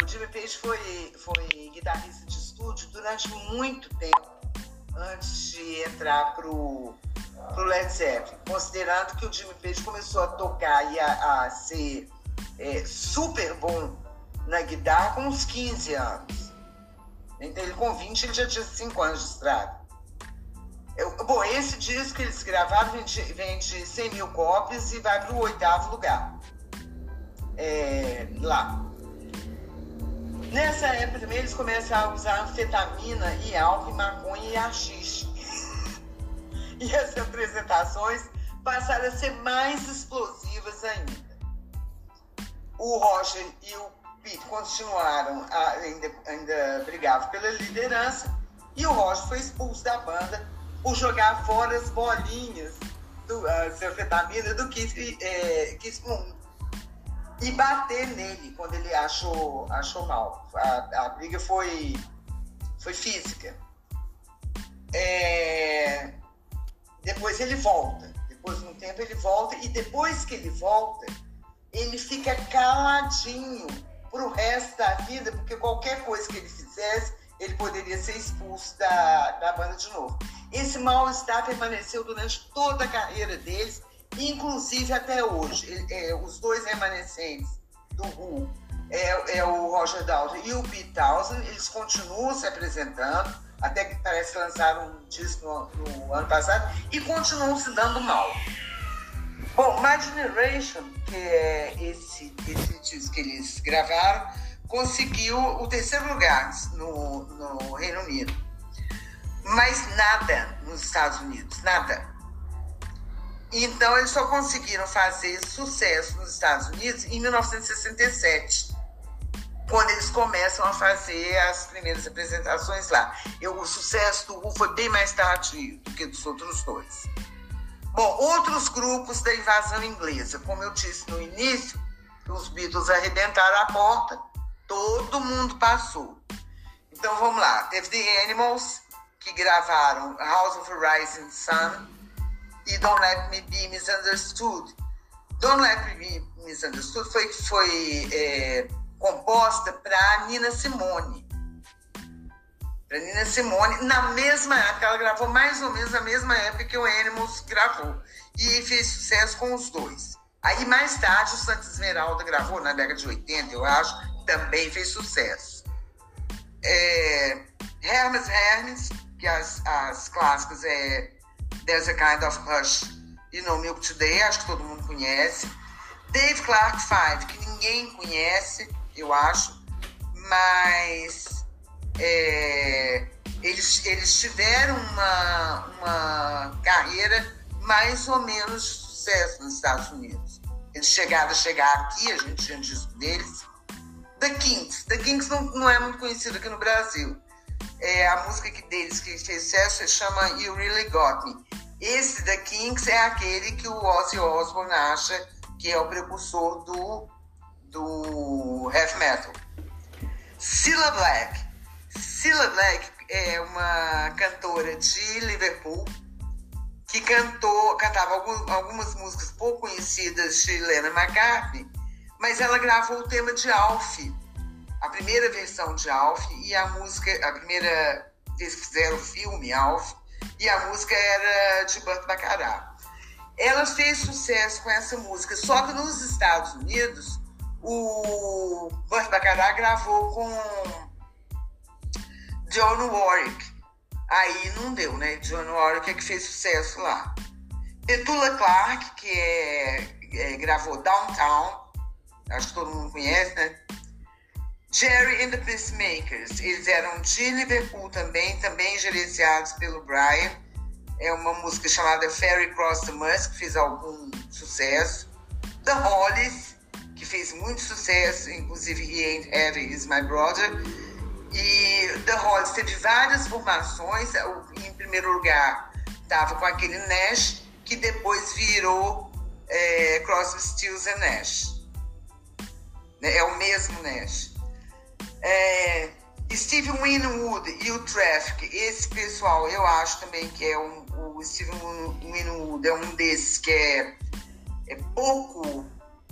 O Jimmy Page foi, foi guitarrista de estúdio durante muito tempo antes de entrar pro, pro Led Zeppelin, considerando que o Jimmy Page começou a tocar e a, a ser é, super bom na guitarra com uns 15 anos. Então ele com 20 ele já tinha 5 anos de estrada. Eu, bom, esse disco que eles gravaram vende, vende 100 mil cópias e vai para o oitavo lugar. É, lá. Nessa época também eles começaram a usar anfetamina e álcool, e maconha e haxixe. E as apresentações passaram a ser mais explosivas ainda. O Roger e o Pete continuaram, a, ainda, ainda brigavam pela liderança, e o Roger foi expulso da banda por jogar fora as bolinhas do uh, anfetamina do Kiss, é, e bater nele quando ele achou, achou mal. A, a briga foi, foi física. É, depois ele volta. Depois de um tempo ele volta e depois que ele volta, ele fica caladinho pro resto da vida, porque qualquer coisa que ele fizesse, ele poderia ser expulso da, da banda de novo. Esse mal-estar permaneceu durante toda a carreira deles, inclusive até hoje. Ele, é, os dois remanescentes do Who, é, é, o Roger Daltrey e o Pete Townsend, eles continuam se apresentando, até que parece que lançaram um disco no, no ano passado, e continuam se dando mal. Bom, My Generation, que é esse, esse disco que eles gravaram, conseguiu o terceiro lugar no, no Reino Unido. Mas nada nos Estados Unidos, nada. Então, eles só conseguiram fazer sucesso nos Estados Unidos em 1967, quando eles começam a fazer as primeiras apresentações lá. Eu, o sucesso do Who foi bem mais tardio do que dos outros dois. Bom, outros grupos da invasão inglesa, como eu disse no início, os Beatles arrebentaram a porta, todo mundo passou. Então vamos lá, teve The Animals, que gravaram House of Rising Sun e Don't Let Me Be Misunderstood. Don't Let Me Be Misunderstood foi, foi é, composta para Nina Simone. Nina Simone, na mesma época, ela gravou mais ou menos na mesma época que o Animals gravou. E fez sucesso com os dois. Aí mais tarde o Santa Esmeralda gravou, na década de 80, eu acho, também fez sucesso. É, Hermes Hermes, que as, as clássicas é There's a Kind of Hush e No Milk Today, acho que todo mundo conhece. Dave Clark Five, que ninguém conhece, eu acho, mas é, eles, eles tiveram uma, uma carreira mais ou menos de sucesso nos Estados Unidos. Eles chegaram a chegar aqui, a gente tinha disco deles. The Kings. The Kings não, não é muito conhecido aqui no Brasil. É, a música que deles que fez sucesso chama You Really Got Me. Esse The Kings é aquele que o Ozzy Osbourne acha que é o precursor do, do heavy metal. Cilla Black. Cilla Black é uma cantora de Liverpool que cantou, cantava algumas músicas pouco conhecidas de Helena McCartney, mas ela gravou o tema de Alf, a primeira versão de Alf e a música, a primeira vez que fizeram o filme Alf, e a música era de Burt Bacharach. Ela fez sucesso com essa música, só que nos Estados Unidos, o Burt Bacharach gravou com John Warwick. Aí não deu, né? John Warwick é que fez sucesso lá. Petula Clark, que é, é, gravou Downtown, acho que todo mundo conhece, né? Jerry and the Peacemakers, eles eram de Liverpool também, também gerenciados pelo Brian. É uma música chamada Ferry Cross the Musk, que fez algum sucesso. The Hollies, que fez muito sucesso, inclusive He Ain't Heavy Is My Brother. E The Hollies teve várias formações. Em primeiro lugar, estava com aquele Nash, que depois virou é, Crosby, Stills and Nash. É o mesmo Nash. É, Steve Winwood e o Traffic, esse pessoal, eu acho também que é um, o Steve Winwood é um desses que é, é pouco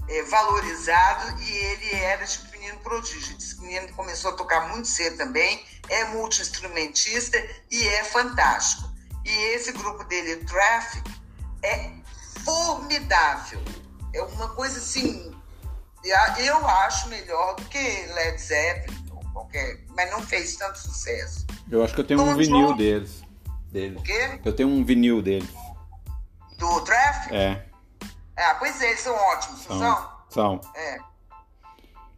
é, valorizado e ele era tipo menino prodígio. Esse menino começou a tocar muito cedo também, é multi-instrumentista e é fantástico. E esse grupo dele, Traffic, é formidável. É uma coisa assim, eu acho melhor do que Led Zeppelin, qualquer, mas não fez tanto sucesso. Eu acho que eu tenho Tom um vinil John... deles. Dele. O quê? Eu tenho um vinil deles. Do Traffic? É. Ah, pois é, eles são ótimos, são? São. são. É.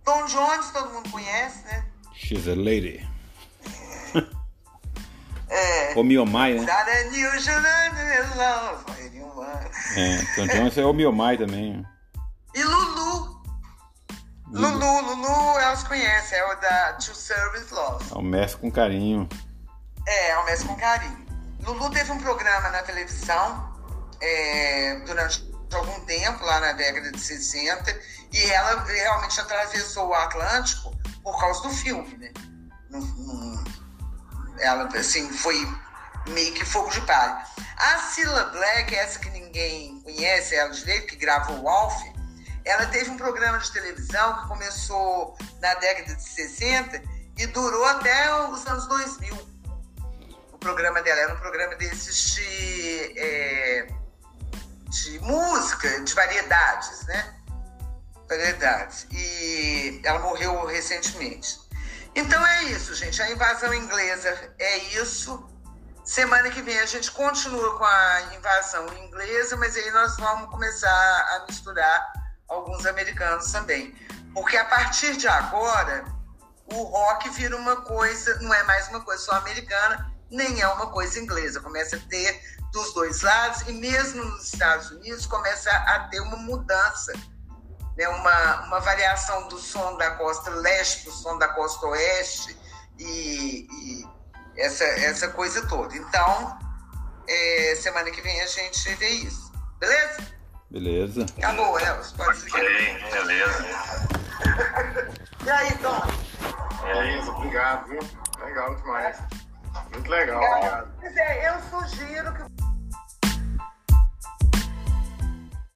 Tom Jones, todo mundo conhece, né? She's a lady. É. O Miomai, né? É, Tom Jones é o Miomai também. E Lulu. Lulu, Lulu, elas conhecem, é o da To Service Love. É o Mestre com carinho. É, é o Mestre com carinho. Lulu teve um programa na televisão é, durante algum tempo, lá na década de 60, e ela realmente atravessou o Atlântico por causa do filme, né? ela, assim, foi meio que fogo de palha. A Cilla Black, essa que ninguém conhece, ela direito, que gravou o Alf, ela teve um programa de televisão que começou na década de 60 e durou até os anos 2000. O programa dela era um programa desses de, é, de música, de variedades, né? Variedades. E ela morreu recentemente. Então é isso, gente. A invasão inglesa é isso. Semana que vem a gente continua com a invasão inglesa, mas aí nós vamos começar a misturar alguns americanos também. Porque a partir de agora, o rock vira uma coisa, não é mais uma coisa só americana, nem é uma coisa inglesa. Começa a ter dos dois lados, e mesmo nos Estados Unidos começa a ter uma mudança né, uma, uma variação do som da costa leste para o som da costa oeste e, e, essa, essa coisa toda. Então, é, semana que vem a gente vê isso. Beleza? Beleza. Acabou, Elcio. Pode seguir. Ok, beleza. e aí, Tom? É isso, obrigado, viu? Legal demais. Muito legal, obrigado. Pois é, eu sugiro que